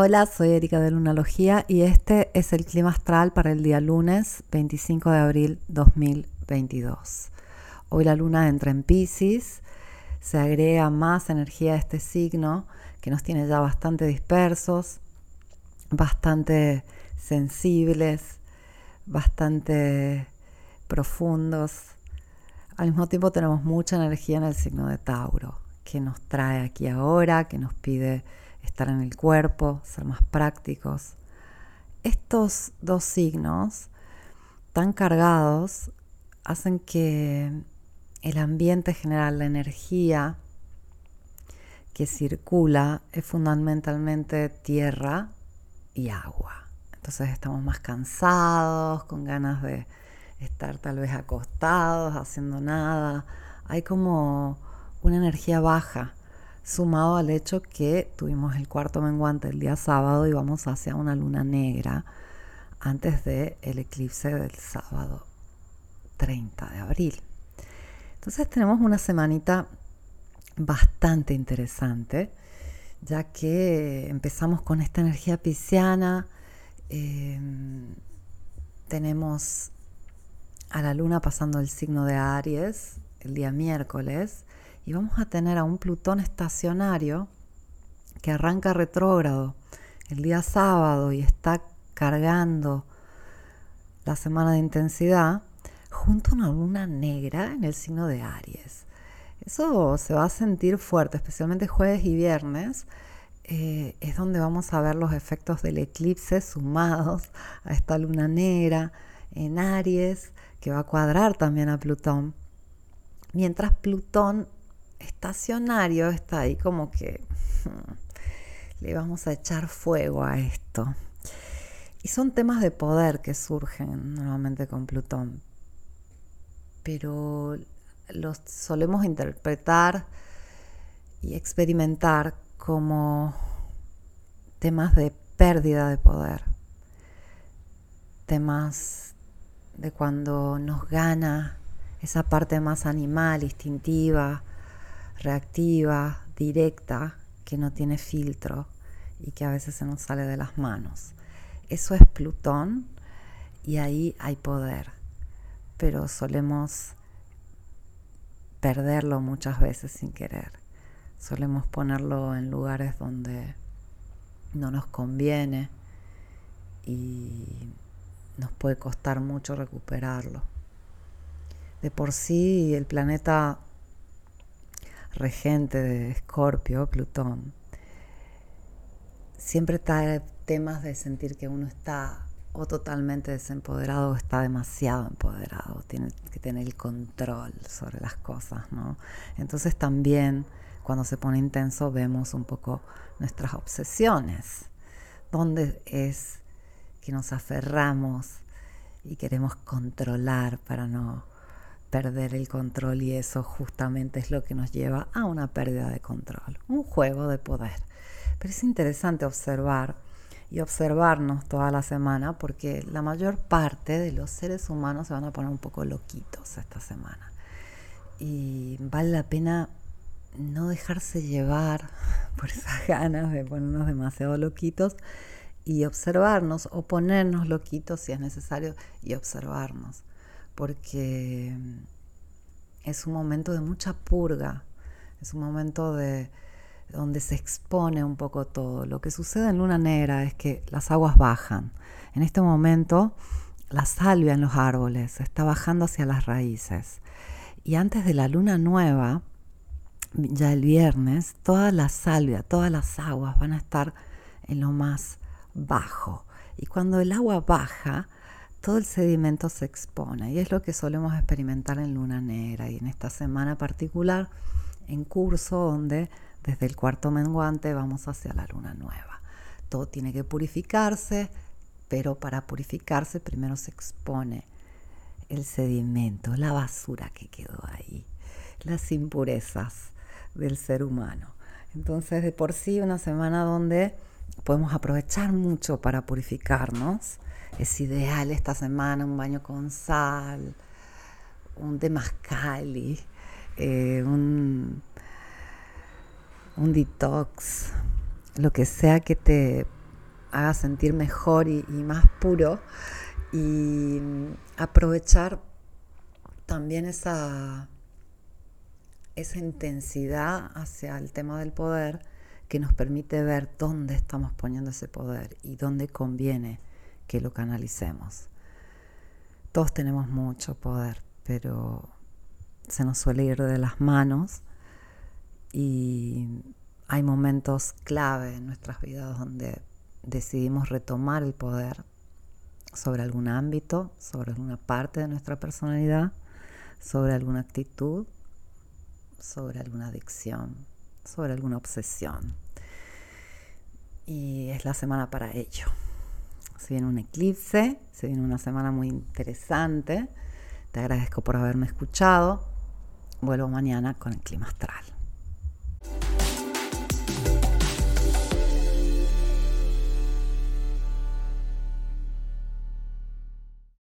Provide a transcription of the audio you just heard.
Hola, soy Erika de Lunalogía y este es el clima astral para el día lunes 25 de abril 2022. Hoy la luna entra en Pisces, se agrega más energía a este signo que nos tiene ya bastante dispersos, bastante sensibles, bastante profundos. Al mismo tiempo tenemos mucha energía en el signo de Tauro, que nos trae aquí ahora, que nos pide estar en el cuerpo, ser más prácticos. Estos dos signos tan cargados hacen que el ambiente general, la energía que circula es fundamentalmente tierra y agua. Entonces estamos más cansados, con ganas de estar tal vez acostados, haciendo nada. Hay como una energía baja, sumado al hecho que tuvimos el cuarto menguante el día sábado y vamos hacia una luna negra antes del el eclipse del sábado 30 de abril. Entonces tenemos una semanita bastante interesante, ya que empezamos con esta energía pisciana, em, tenemos a la luna pasando el signo de Aries el día miércoles y vamos a tener a un Plutón estacionario que arranca retrógrado el día sábado y está cargando la semana de intensidad junto a una luna negra en el signo de Aries. Eso se va a sentir fuerte, especialmente jueves y viernes. Eh, es donde vamos a ver los efectos del eclipse sumados a esta luna negra en Aries, que va a cuadrar también a Plutón. Mientras Plutón estacionario está ahí como que hmm, le vamos a echar fuego a esto. Y son temas de poder que surgen nuevamente con Plutón. Pero los solemos interpretar y experimentar como temas de pérdida de poder, temas de cuando nos gana esa parte más animal, instintiva, reactiva, directa, que no tiene filtro y que a veces se nos sale de las manos. Eso es Plutón y ahí hay poder, pero solemos perderlo muchas veces sin querer. Solemos ponerlo en lugares donde no nos conviene y nos puede costar mucho recuperarlo. De por sí el planeta regente de Escorpio, Plutón, siempre trae temas de sentir que uno está o totalmente desempoderado o está demasiado empoderado, tiene que tener el control sobre las cosas, ¿no? Entonces también cuando se pone intenso vemos un poco nuestras obsesiones, donde es que nos aferramos y queremos controlar para no perder el control y eso justamente es lo que nos lleva a una pérdida de control, un juego de poder. Pero es interesante observar y observarnos toda la semana porque la mayor parte de los seres humanos se van a poner un poco loquitos esta semana. Y vale la pena no dejarse llevar por esas ganas de ponernos demasiado loquitos y observarnos o ponernos loquitos si es necesario y observarnos porque es un momento de mucha purga, es un momento de donde se expone un poco todo. Lo que sucede en Luna Negra es que las aguas bajan. En este momento la salvia en los árboles está bajando hacia las raíces. Y antes de la luna nueva, ya el viernes, toda la salvia, todas las aguas van a estar en lo más bajo. Y cuando el agua baja, todo el sedimento se expone y es lo que solemos experimentar en luna negra y en esta semana particular en curso donde desde el cuarto menguante vamos hacia la luna nueva. Todo tiene que purificarse, pero para purificarse primero se expone el sedimento, la basura que quedó ahí, las impurezas del ser humano. Entonces de por sí una semana donde podemos aprovechar mucho para purificarnos es ideal esta semana un baño con sal, un demascali, eh, un, un detox, lo que sea que te haga sentir mejor y, más puro. Y aprovechar también esa, esa intensidad hacia el tema del poder que nos permite ver dónde estamos poniendo ese poder y dónde conviene que lo canalicemos. Todos tenemos mucho poder, pero se nos suele ir de las manos y hay momentos clave en nuestras vidas donde decidimos retomar el poder sobre algún ámbito, sobre alguna parte de nuestra personalidad, sobre alguna actitud, sobre alguna adicción, sobre alguna obsesión. Y es la semana para ello. Se viene un eclipse, se viene una semana muy interesante. Te agradezco por haberme escuchado. Vuelvo mañana con el clima astral.